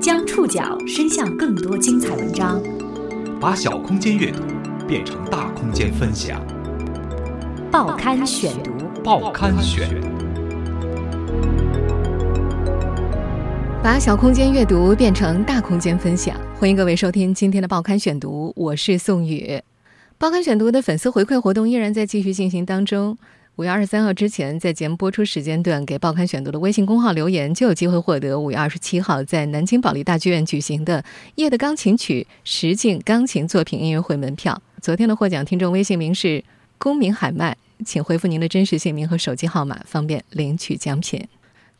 将触角伸向更多精彩文章，把小空间阅读变成大空间分享。报刊选读，报刊选。把小空间阅读变成大空间分享，欢迎各位收听今天的报刊选读，我是宋宇。报刊选读的粉丝回馈活动依然在继续进行当中。五月二十三号之前，在节目播出时间段给报刊选读的微信公号留言，就有机会获得五月二十七号在南京保利大剧院举行的《夜的钢琴曲》实境钢琴作品音乐会门票。昨天的获奖听众微信名是公民海麦，请回复您的真实姓名和手机号码，方便领取奖品。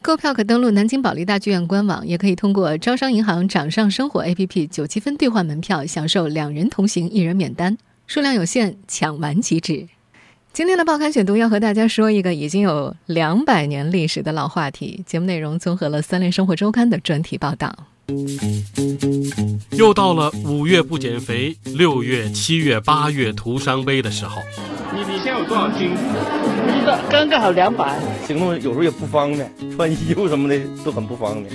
购票可登录南京保利大剧院官网，也可以通过招商银行掌上生活 APP 九积分兑换门票，享受两人同行一人免单，数量有限，抢完即止。今天的报刊选读要和大家说一个已经有两百年历史的老话题。节目内容综合了《三联生活周刊》的专题报道。又到了五月不减肥，六月、七月、八月徒伤悲的时候。你你现在有多少斤？不知道，刚刚好两百。行动有时候也不方便，穿衣服什么的都很不方便。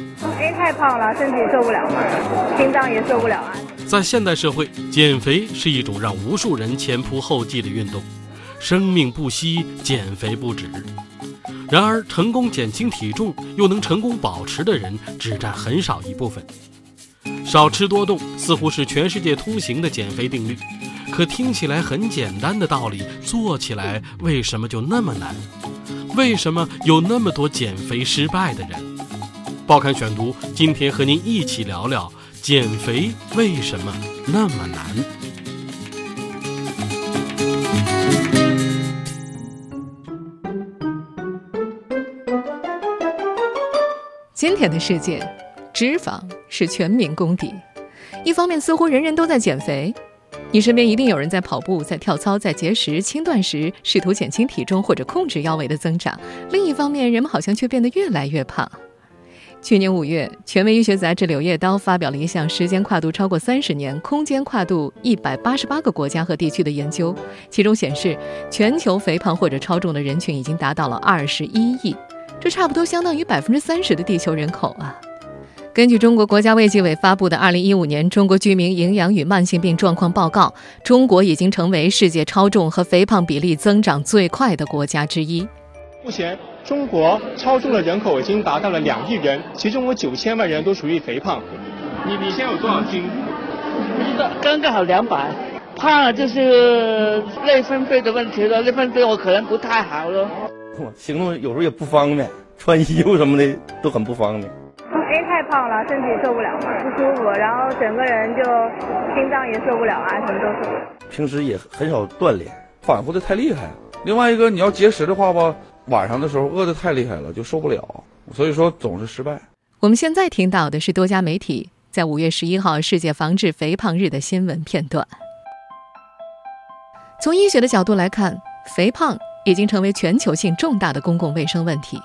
太胖了，身体受不了嘛，心脏也受不了啊。在现代社会，减肥是一种让无数人前仆后继的运动。生命不息，减肥不止。然而，成功减轻体重又能成功保持的人只占很少一部分。少吃多动似乎是全世界通行的减肥定律，可听起来很简单的道理，做起来为什么就那么难？为什么有那么多减肥失败的人？报刊选读，今天和您一起聊聊减肥为什么那么难。今天的世界，脂肪是全民公敌。一方面，似乎人人都在减肥，你身边一定有人在跑步、在跳操、在节食、轻断食，试图减轻体重或者控制腰围的增长。另一方面，人们好像却变得越来越胖。去年五月，权威医学杂志《柳叶刀》发表了一项时间跨度超过三十年、空间跨度一百八十八个国家和地区的研究，其中显示，全球肥胖或者超重的人群已经达到了二十一亿。这差不多相当于百分之三十的地球人口啊！根据中国国家卫计委发布的《二零一五年中国居民营养与慢性病状况报告》，中国已经成为世界超重和肥胖比例增长最快的国家之一。目前，中国超重的人口已经达到了两亿人，其中有九千万人都属于肥胖。你你现在有多少斤？不知道，刚刚好两百。胖了就是内分泌的问题了，内分泌我可能不太好了。行动有时候也不方便，穿衣服什么的都很不方便。因为太胖了，身体受不了嘛，不舒服，然后整个人就心脏也受不了啊，什么都受不了。平时也很少锻炼，反复的太厉害。另外一个，你要节食的话吧，晚上的时候饿的太厉害了，就受不了，所以说总是失败。我们现在听到的是多家媒体在五月十一号世界防治肥胖日的新闻片段。从医学的角度来看，肥胖。已经成为全球性重大的公共卫生问题。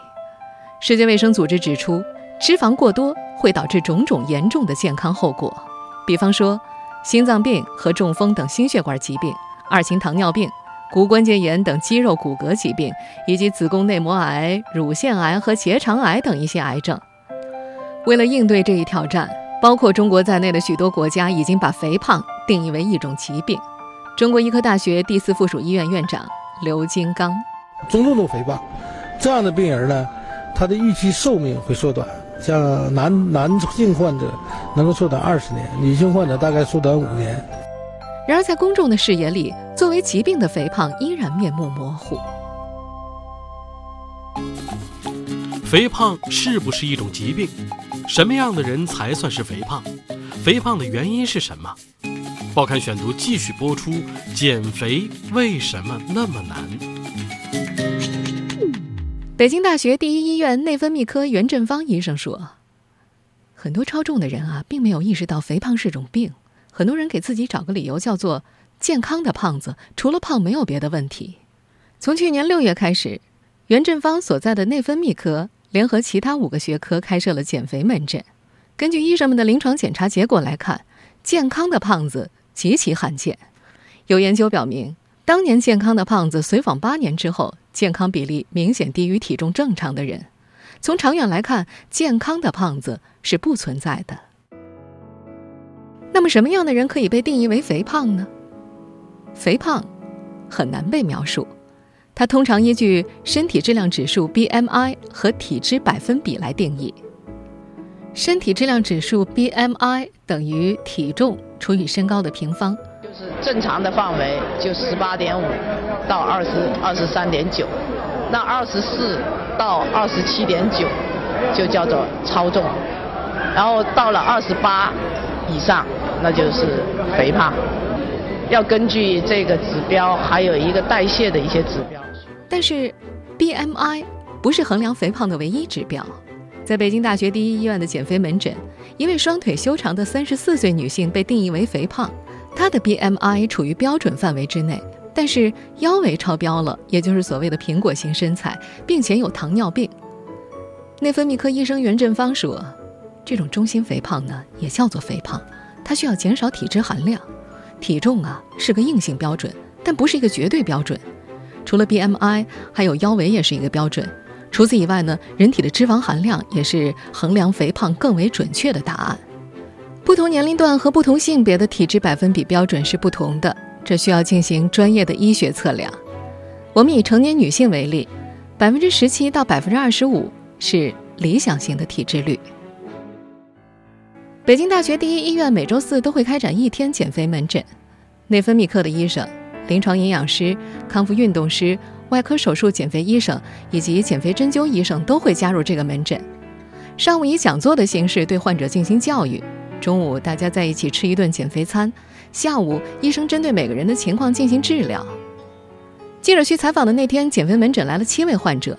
世界卫生组织指出，脂肪过多会导致种种严重的健康后果，比方说心脏病和中风等心血管疾病、二型糖尿病、骨关节炎等肌肉骨骼疾病，以及子宫内膜癌、乳腺癌和结肠癌等一些癌症。为了应对这一挑战，包括中国在内的许多国家已经把肥胖定义为一种疾病。中国医科大学第四附属医院院长。刘金刚，中重度肥胖这样的病人呢，他的预期寿命会缩短。像男男性患者能够缩短二十年，女性患者大概缩短五年。然而，在公众的视野里，作为疾病的肥胖依然面目模糊。肥胖是不是一种疾病？什么样的人才算是肥胖？肥胖的原因是什么？报刊选读继续播出：减肥为什么那么难？北京大学第一医院内分泌科袁振芳医生说，很多超重的人啊，并没有意识到肥胖是种病。很多人给自己找个理由，叫做健康的胖子，除了胖没有别的问题。从去年六月开始，袁振芳所在的内分泌科联合其他五个学科开设了减肥门诊。根据医生们的临床检查结果来看，健康的胖子。极其罕见，有研究表明，当年健康的胖子随访八年之后，健康比例明显低于体重正常的人。从长远来看，健康的胖子是不存在的。那么，什么样的人可以被定义为肥胖呢？肥胖很难被描述，它通常依据身体质量指数 （BMI） 和体脂百分比来定义。身体质量指数 BMI 等于体重除以身高的平方，就是正常的范围就十八点五到二十二十三点九，那二十四到二十七点九就叫做超重，然后到了二十八以上，那就是肥胖。要根据这个指标，还有一个代谢的一些指标。但是，BMI 不是衡量肥胖的唯一指标。在北京大学第一医院的减肥门诊，一位双腿修长的三十四岁女性被定义为肥胖，她的 BMI 处于标准范围之内，但是腰围超标了，也就是所谓的苹果型身材，并且有糖尿病。内分泌科医生袁振芳说：“这种中心肥胖呢，也叫做肥胖，它需要减少体脂含量。体重啊是个硬性标准，但不是一个绝对标准。除了 BMI，还有腰围也是一个标准。”除此以外呢，人体的脂肪含量也是衡量肥胖更为准确的答案。不同年龄段和不同性别的体脂百分比标准是不同的，这需要进行专业的医学测量。我们以成年女性为例，百分之十七到百分之二十五是理想型的体脂率。北京大学第一医院每周四都会开展一天减肥门诊，内分泌科的医生、临床营养师、康复运动师。外科手术减肥医生以及减肥针灸医生都会加入这个门诊。上午以讲座的形式对患者进行教育，中午大家在一起吃一顿减肥餐，下午医生针对每个人的情况进行治疗。记者去采访的那天，减肥门诊来了七位患者，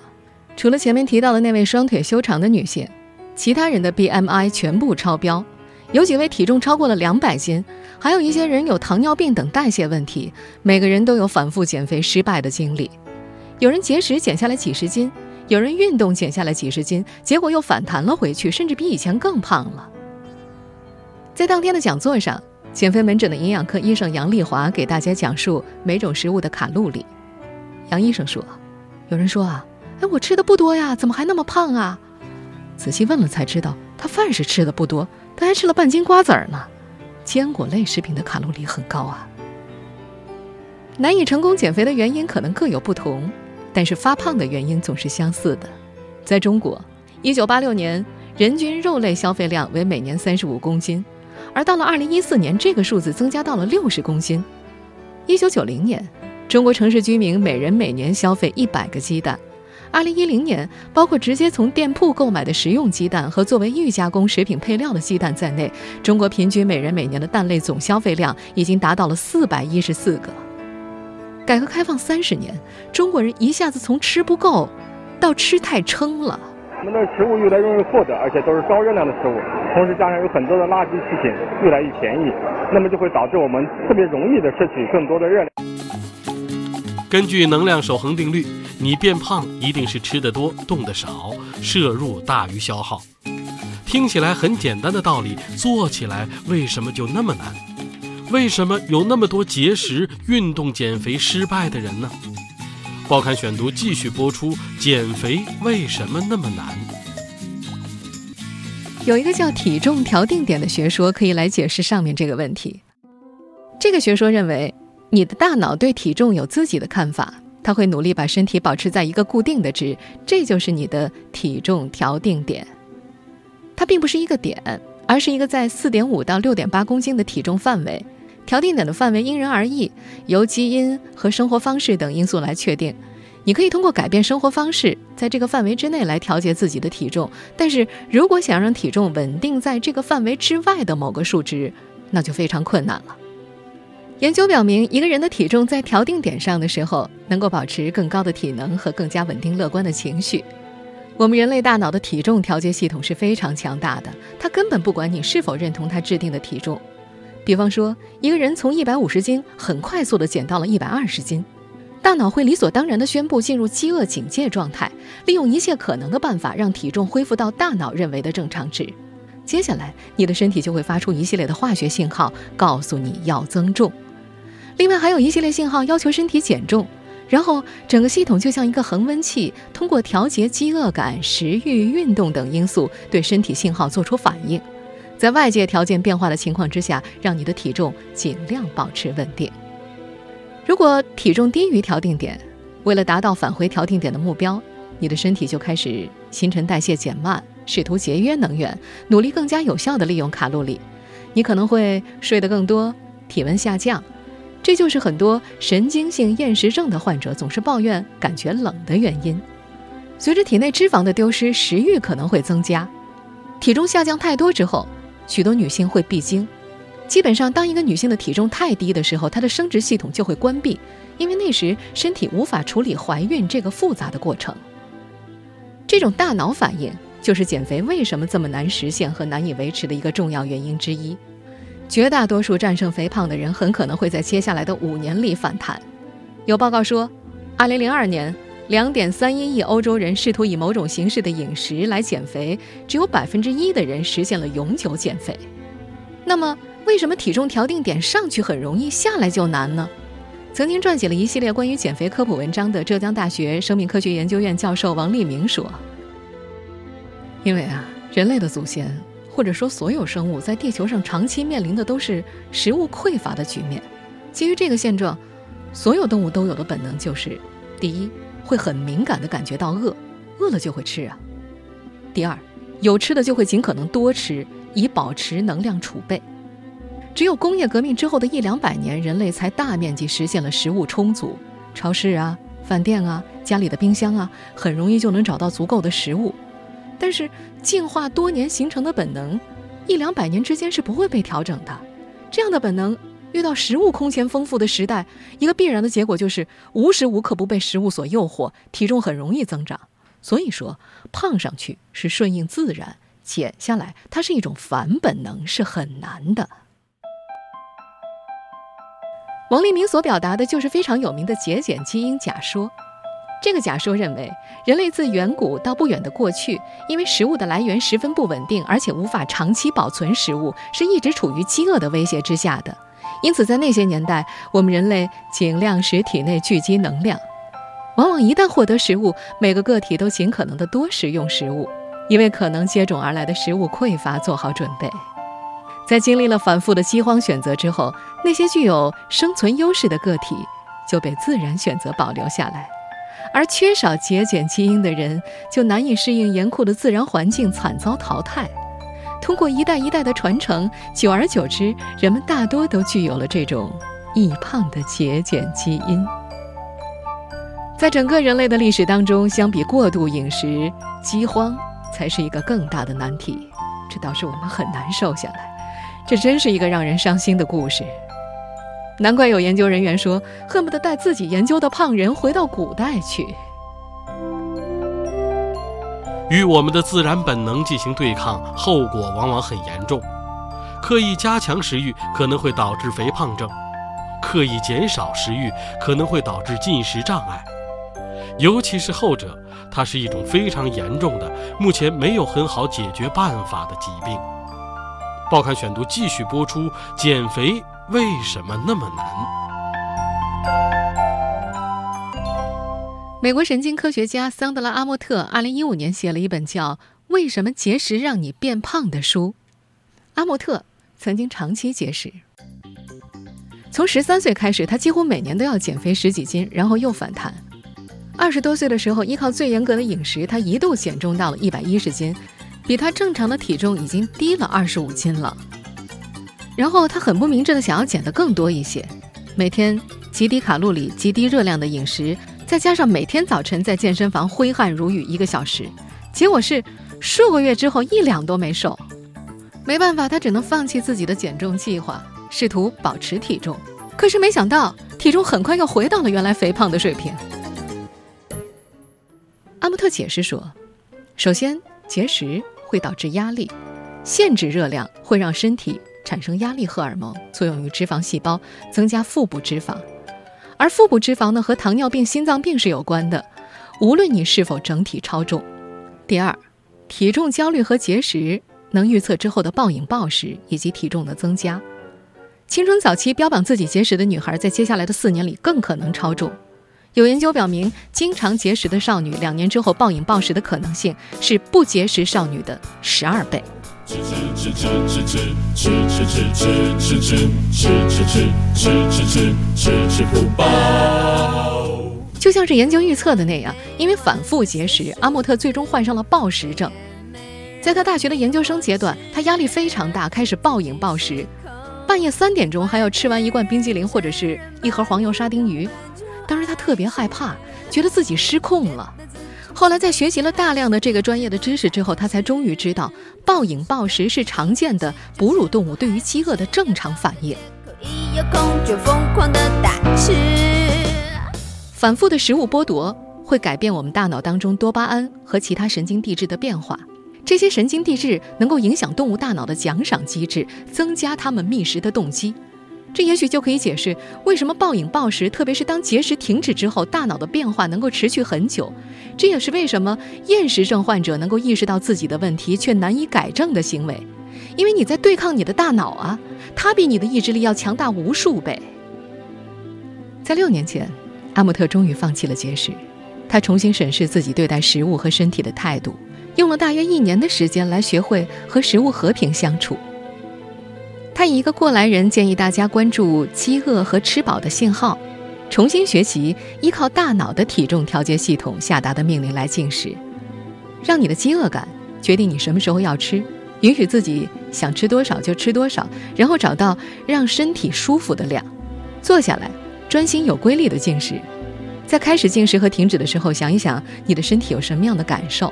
除了前面提到的那位双腿修长的女性，其他人的 BMI 全部超标，有几位体重超过了两百斤，还有一些人有糖尿病等代谢问题，每个人都有反复减肥失败的经历。有人节食减下来几十斤，有人运动减下来几十斤，结果又反弹了回去，甚至比以前更胖了。在当天的讲座上，减肥门诊的营养科医生杨丽华给大家讲述每种食物的卡路里。杨医生说：“有人说啊，哎，我吃的不多呀，怎么还那么胖啊？仔细问了才知道，他饭是吃的不多，他还吃了半斤瓜子儿呢。坚果类食品的卡路里很高啊。难以成功减肥的原因可能各有不同。”但是发胖的原因总是相似的，在中国，一九八六年人均肉类消费量为每年三十五公斤，而到了二零一四年，这个数字增加到了六十公斤。一九九零年，中国城市居民每人每年消费一百个鸡蛋。二零一零年，包括直接从店铺购买的食用鸡蛋和作为预加工食品配料的鸡蛋在内，中国平均每人每年的蛋类总消费量已经达到了四百一十四个。改革开放三十年，中国人一下子从吃不够，到吃太撑了。我们的食物越来越容易获得，而且都是高热量的食物，同时加上有很多的垃圾食品越来越便宜，那么就会导致我们特别容易的摄取更多的热量。根据能量守恒定律，你变胖一定是吃的多、动得少，摄入大于消耗。听起来很简单的道理，做起来为什么就那么难？为什么有那么多节食、运动、减肥失败的人呢？报刊选读继续播出：减肥为什么那么难？有一个叫体重调定点的学说，可以来解释上面这个问题。这个学说认为，你的大脑对体重有自己的看法，它会努力把身体保持在一个固定的值，这就是你的体重调定点。它并不是一个点，而是一个在四点五到六点八公斤的体重范围。调定点的范围因人而异，由基因和生活方式等因素来确定。你可以通过改变生活方式，在这个范围之内来调节自己的体重。但是如果想让体重稳定在这个范围之外的某个数值，那就非常困难了。研究表明，一个人的体重在调定点上的时候，能够保持更高的体能和更加稳定乐观的情绪。我们人类大脑的体重调节系统是非常强大的，它根本不管你是否认同它制定的体重。比方说，一个人从一百五十斤很快速地减到了一百二十斤，大脑会理所当然地宣布进入饥饿警戒状态，利用一切可能的办法让体重恢复到大脑认为的正常值。接下来，你的身体就会发出一系列的化学信号，告诉你要增重。另外，还有一系列信号要求身体减重，然后整个系统就像一个恒温器，通过调节饥饿感、食欲、运动等因素，对身体信号做出反应。在外界条件变化的情况之下，让你的体重尽量保持稳定。如果体重低于调定点，为了达到返回调定点的目标，你的身体就开始新陈代谢减慢，试图节约能源，努力更加有效地利用卡路里。你可能会睡得更多，体温下降，这就是很多神经性厌食症的患者总是抱怨感觉冷的原因。随着体内脂肪的丢失，食欲可能会增加。体重下降太多之后，许多女性会闭经。基本上，当一个女性的体重太低的时候，她的生殖系统就会关闭，因为那时身体无法处理怀孕这个复杂的过程。这种大脑反应就是减肥为什么这么难实现和难以维持的一个重要原因之一。绝大多数战胜肥胖的人很可能会在接下来的五年里反弹。有报告说，2002年2.31亿欧洲人试图以某种形式的饮食来减肥，只有百分之一的人实现了永久减肥。那么，为什么体重调定点上去很容易，下来就难呢？曾经撰写了一系列关于减肥科普文章的浙江大学生命科学研究院教授王立明说：“因为啊，人类的祖先，或者说所有生物，在地球上长期面临的都是食物匮乏的局面。基于这个现状，所有动物都有的本能就是：第一，会很敏感地感觉到饿，饿了就会吃啊；第二，有吃的就会尽可能多吃，以保持能量储备。”只有工业革命之后的一两百年，人类才大面积实现了食物充足。超市啊、饭店啊、家里的冰箱啊，很容易就能找到足够的食物。但是，进化多年形成的本能，一两百年之间是不会被调整的。这样的本能遇到食物空前丰富的时代，一个必然的结果就是无时无刻不被食物所诱惑，体重很容易增长。所以说，胖上去是顺应自然，减下来它是一种反本能，是很难的。王立明所表达的就是非常有名的节俭基因假说。这个假说认为，人类自远古到不远的过去，因为食物的来源十分不稳定，而且无法长期保存食物，是一直处于饥饿的威胁之下的。因此，在那些年代，我们人类尽量使体内聚集能量。往往一旦获得食物，每个个体都尽可能的多食用食物，因为可能接踵而来的食物匮乏做好准备。在经历了反复的饥荒选择之后，那些具有生存优势的个体就被自然选择保留下来，而缺少节俭基因的人就难以适应严酷的自然环境，惨遭淘汰。通过一代一代的传承，久而久之，人们大多都具有了这种易胖的节俭基因。在整个人类的历史当中，相比过度饮食，饥荒才是一个更大的难题，这导致我们很难瘦下来。这真是一个让人伤心的故事，难怪有研究人员说，恨不得带自己研究的胖人回到古代去。与我们的自然本能进行对抗，后果往往很严重。刻意加强食欲可能会导致肥胖症，刻意减少食欲可能会导致进食障碍，尤其是后者，它是一种非常严重的，目前没有很好解决办法的疾病。报刊选读继续播出：减肥为什么那么难？美国神经科学家桑德拉·阿莫特二零一五年写了一本叫《为什么节食让你变胖》的书。阿莫特曾经长期节食，从十三岁开始，他几乎每年都要减肥十几斤，然后又反弹。二十多岁的时候，依靠最严格的饮食，他一度减重到了一百一十斤。比他正常的体重已经低了二十五斤了，然后他很不明智的想要减得更多一些，每天极低卡路里、极低热量的饮食，再加上每天早晨在健身房挥汗如雨一个小时，结果是数个月之后一两都没瘦，没办法，他只能放弃自己的减重计划，试图保持体重，可是没想到体重很快又回到了原来肥胖的水平。阿姆特解释说，首先。节食会导致压力，限制热量会让身体产生压力荷尔蒙，作用于脂肪细胞，增加腹部脂肪。而腹部脂肪呢，和糖尿病、心脏病是有关的。无论你是否整体超重。第二，体重焦虑和节食能预测之后的暴饮暴食以及体重的增加。青春早期标榜自己节食的女孩，在接下来的四年里更可能超重。有研究表明，经常节食的少女，两年之后暴饮暴食的可能性是不节食少女的十二倍。吃吃吃吃吃吃吃吃吃吃吃吃吃吃吃吃吃吃吃不饱。就像是研究预测的那样，因为反复节食，阿莫特最终患上了暴食症。在他大学的研究生阶段，他压力非常大，开始暴饮暴食，半夜三点钟还要吃完一罐冰激凌或者是一盒黄油沙丁鱼。当时他特别害怕，觉得自己失控了。后来在学习了大量的这个专业的知识之后，他才终于知道，暴饮暴食是常见的哺乳动物对于饥饿的正常反应。反复的食物剥夺会改变我们大脑当中多巴胺和其他神经递质的变化，这些神经递质能够影响动物大脑的奖赏机制，增加它们觅食的动机。这也许就可以解释为什么暴饮暴食，特别是当节食停止之后，大脑的变化能够持续很久。这也是为什么厌食症患者能够意识到自己的问题却难以改正的行为，因为你在对抗你的大脑啊，它比你的意志力要强大无数倍。在六年前。阿姆特终于放弃了节食，他重新审视自己对待食物和身体的态度，用了大约一年的时间来学会和食物和平相处。他以一个过来人建议大家关注饥饿和吃饱的信号，重新学习依靠大脑的体重调节系统下达的命令来进食，让你的饥饿感决定你什么时候要吃，允许自己想吃多少就吃多少，然后找到让身体舒服的量，坐下来。专心有规律的进食，在开始进食和停止的时候，想一想你的身体有什么样的感受。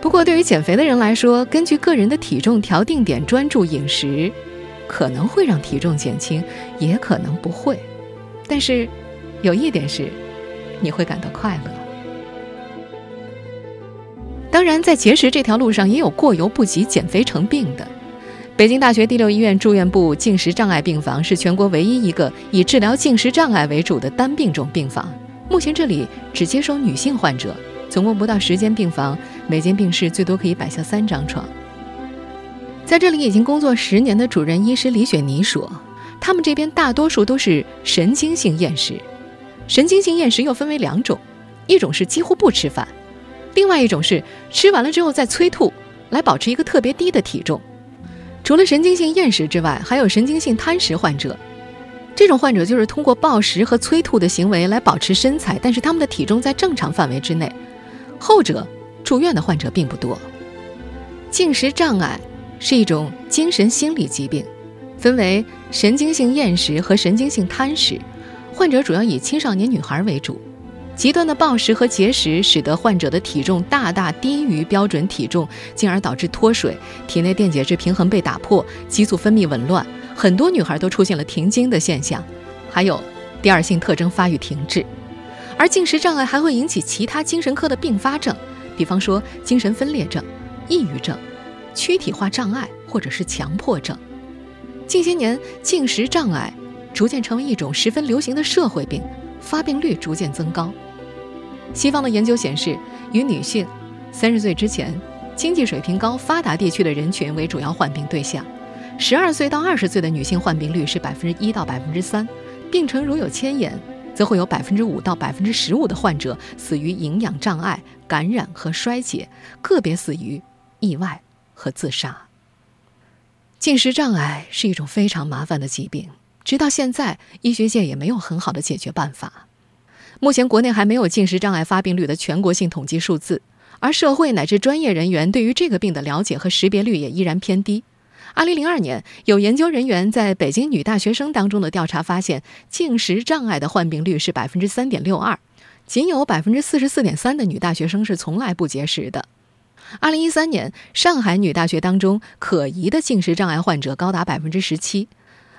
不过，对于减肥的人来说，根据个人的体重调定点专注饮食，可能会让体重减轻，也可能不会。但是，有一点是，你会感到快乐。当然，在节食这条路上，也有过犹不及、减肥成病的。北京大学第六医院住院部进食障碍病房是全国唯一一个以治疗进食障碍为主的单病种病房。目前这里只接收女性患者，总共不到十间病房，每间病室最多可以摆下三张床。在这里已经工作十年的主任医师李雪妮说，他们这边大多数都是神经性厌食。神经性厌食又分为两种，一种是几乎不吃饭，另外一种是吃完了之后再催吐，来保持一个特别低的体重。除了神经性厌食之外，还有神经性贪食患者。这种患者就是通过暴食和催吐的行为来保持身材，但是他们的体重在正常范围之内。后者住院的患者并不多。进食障碍是一种精神心理疾病，分为神经性厌食和神经性贪食，患者主要以青少年女孩为主。极端的暴食和节食使得患者的体重大大低于标准体重，进而导致脱水，体内电解质平衡被打破，激素分泌紊乱，很多女孩都出现了停经的现象，还有第二性特征发育停滞。而进食障碍还会引起其他精神科的并发症，比方说精神分裂症、抑郁症、躯体化障碍或者是强迫症。近些年，进食障碍逐渐成为一种十分流行的社会病，发病率逐渐增高。西方的研究显示，以女性三十岁之前、经济水平高、发达地区的人群为主要患病对象。十二岁到二十岁的女性患病率是百分之一到百分之三，病程如有牵延，则会有百分之五到百分之十五的患者死于营养障碍、感染和衰竭，个别死于意外和自杀。进食障碍是一种非常麻烦的疾病，直到现在，医学界也没有很好的解决办法。目前国内还没有进食障碍发病率的全国性统计数字，而社会乃至专业人员对于这个病的了解和识别率也依然偏低。二零零二年，有研究人员在北京女大学生当中的调查发现，进食障碍的患病率是百分之三点六二，仅有百分之四十四点三的女大学生是从来不节食的。二零一三年，上海女大学当中可疑的进食障碍患者高达百分之十七。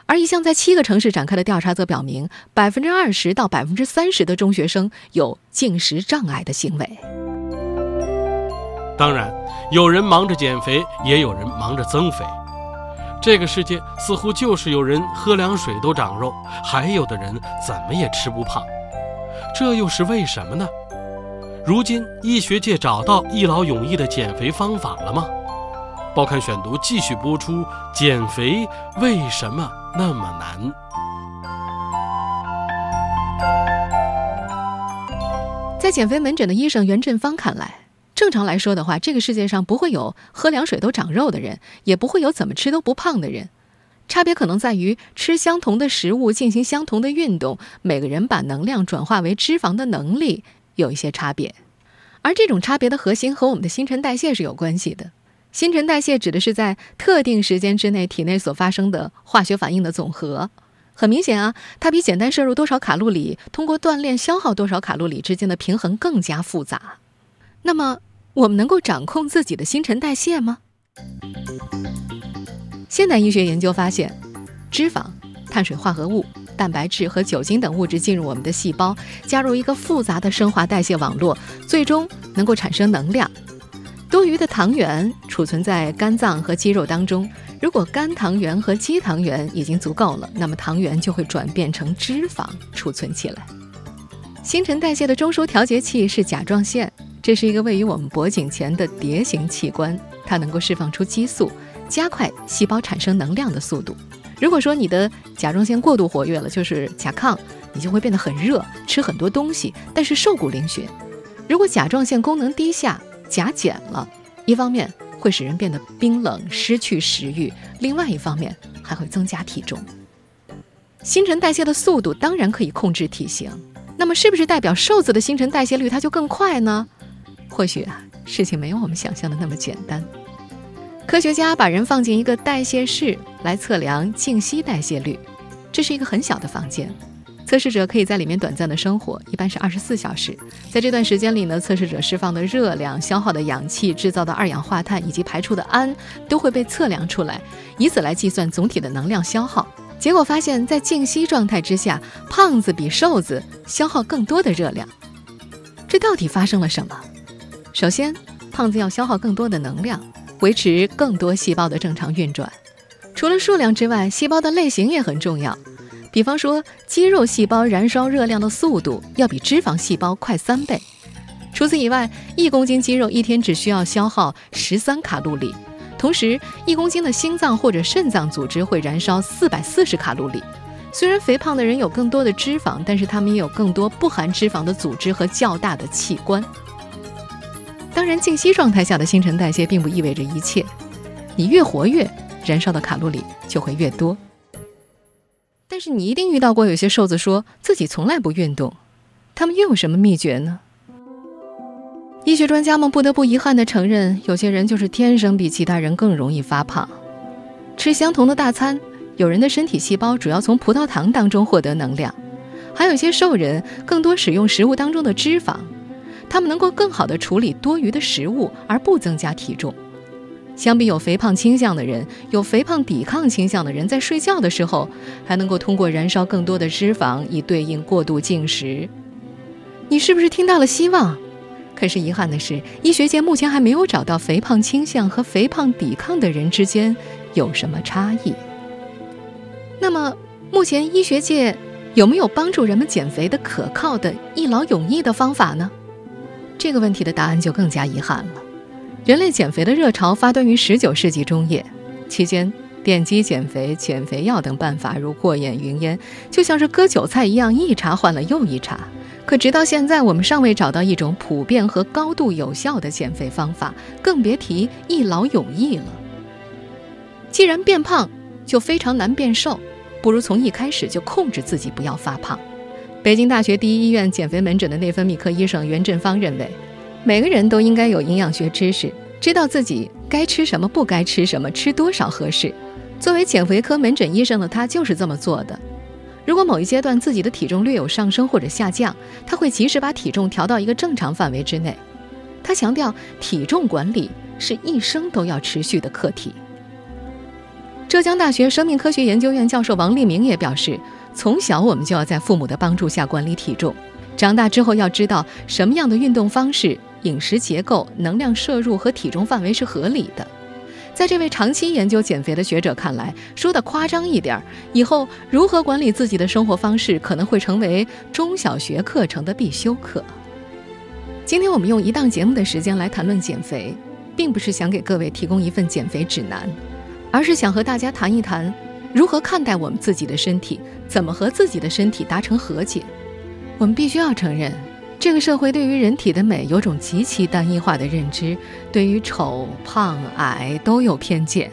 而一项在七个城市展开的调查则表明，百分之二十到百分之三十的中学生有进食障碍的行为。当然，有人忙着减肥，也有人忙着增肥。这个世界似乎就是有人喝凉水都长肉，还有的人怎么也吃不胖，这又是为什么呢？如今医学界找到一劳永逸的减肥方法了吗？报刊选读继续播出：减肥为什么？那么难。在减肥门诊的医生袁振芳看来，正常来说的话，这个世界上不会有喝凉水都长肉的人，也不会有怎么吃都不胖的人。差别可能在于吃相同的食物，进行相同的运动，每个人把能量转化为脂肪的能力有一些差别。而这种差别的核心和我们的新陈代谢是有关系的。新陈代谢指的是在特定时间之内体内所发生的化学反应的总和。很明显啊，它比简单摄入多少卡路里，通过锻炼消耗多少卡路里之间的平衡更加复杂。那么，我们能够掌控自己的新陈代谢吗？现代医学研究发现，脂肪、碳水化合物、蛋白质和酒精等物质进入我们的细胞，加入一个复杂的生化代谢网络，最终能够产生能量。多余的糖原储存在肝脏和肌肉当中，如果肝糖原和肌糖原已经足够了，那么糖原就会转变成脂肪储存起来。新陈代谢的中枢调节器是甲状腺。这是一个位于我们脖颈前的蝶形器官，它能够释放出激素，加快细胞产生能量的速度。如果说你的甲状腺过度活跃了，就是甲亢，你就会变得很热，吃很多东西，但是瘦骨嶙峋。如果甲状腺功能低下，甲减了，一方面会使人变得冰冷，失去食欲；另外一方面还会增加体重。新陈代谢的速度当然可以控制体型，那么是不是代表瘦子的新陈代谢率它就更快呢？或许啊，事情没有我们想象的那么简单。科学家把人放进一个代谢室来测量静息代谢率，这是一个很小的房间，测试者可以在里面短暂的生活，一般是二十四小时。在这段时间里呢，测试者释放的热量、消耗的氧气、制造的二氧化碳以及排出的氨都会被测量出来，以此来计算总体的能量消耗。结果发现，在静息状态之下，胖子比瘦子消耗更多的热量。这到底发生了什么？首先，胖子要消耗更多的能量，维持更多细胞的正常运转。除了数量之外，细胞的类型也很重要。比方说，肌肉细胞燃烧热量的速度要比脂肪细胞快三倍。除此以外，一公斤肌肉一天只需要消耗十三卡路里，同时一公斤的心脏或者肾脏组织会燃烧四百四十卡路里。虽然肥胖的人有更多的脂肪，但是他们也有更多不含脂肪的组织和较大的器官。当然，静息状态下的新陈代谢并不意味着一切。你越活跃，燃烧的卡路里就会越多。但是你一定遇到过有些瘦子说自己从来不运动，他们又有什么秘诀呢？医学专家们不得不遗憾地承认，有些人就是天生比其他人更容易发胖。吃相同的大餐，有人的身体细胞主要从葡萄糖当中获得能量，还有些瘦人更多使用食物当中的脂肪。他们能够更好地处理多余的食物，而不增加体重。相比有肥胖倾向的人，有肥胖抵抗倾向的人在睡觉的时候，还能够通过燃烧更多的脂肪，以对应过度进食。你是不是听到了希望？可是遗憾的是，医学界目前还没有找到肥胖倾向和肥胖抵抗的人之间有什么差异。那么，目前医学界有没有帮助人们减肥的可靠的一劳永逸的方法呢？这个问题的答案就更加遗憾了。人类减肥的热潮发端于十九世纪中叶，期间电击减肥、减肥药等办法如过眼云烟，就像是割韭菜一样，一茬换了又一茬。可直到现在，我们尚未找到一种普遍和高度有效的减肥方法，更别提一劳永逸了。既然变胖就非常难变瘦，不如从一开始就控制自己，不要发胖。北京大学第一医院减肥门诊的内分泌科医生袁振芳认为，每个人都应该有营养学知识，知道自己该吃什么，不该吃什么，吃多少合适。作为减肥科门诊医生的他就是这么做的。如果某一阶段自己的体重略有上升或者下降，他会及时把体重调到一个正常范围之内。他强调，体重管理是一生都要持续的课题。浙江大学生命科学研究院教授王立明也表示。从小我们就要在父母的帮助下管理体重，长大之后要知道什么样的运动方式、饮食结构、能量摄入和体重范围是合理的。在这位长期研究减肥的学者看来，说的夸张一点，以后如何管理自己的生活方式可能会成为中小学课程的必修课。今天我们用一档节目的时间来谈论减肥，并不是想给各位提供一份减肥指南，而是想和大家谈一谈。如何看待我们自己的身体？怎么和自己的身体达成和解？我们必须要承认，这个社会对于人体的美有种极其单一化的认知，对于丑、胖、矮都有偏见。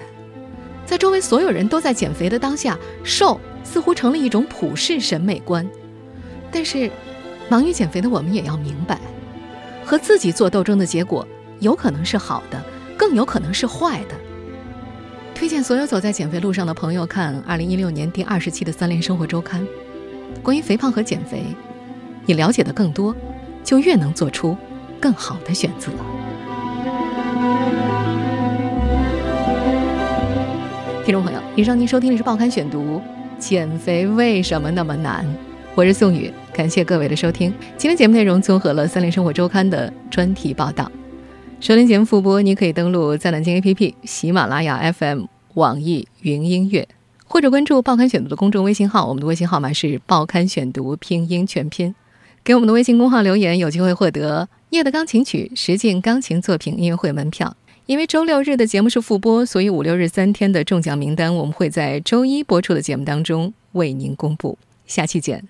在周围所有人都在减肥的当下，瘦似乎成了一种普世审美观。但是，忙于减肥的我们也要明白，和自己做斗争的结果，有可能是好的，更有可能是坏的。推荐所有走在减肥路上的朋友看2016年第二十期的《三联生活周刊》，关于肥胖和减肥，你了解的更多，就越能做出更好的选择。听众朋友，以上您收听的是《报刊选读》，减肥为什么那么难？我是宋宇，感谢各位的收听。今天节目内容综合了《三联生活周刊》的专题报道。收听节目复播，你可以登录在南京 APP、喜马拉雅 FM、网易云音乐，或者关注《报刊选读》的公众微信号，我们的微信号码是“报刊选读”拼音全拼。给我们的微信公号留言，有机会获得《夜的钢琴曲》实境钢琴作品音乐会门票。因为周六日的节目是复播，所以五六日三天的中奖名单，我们会在周一播出的节目当中为您公布。下期见。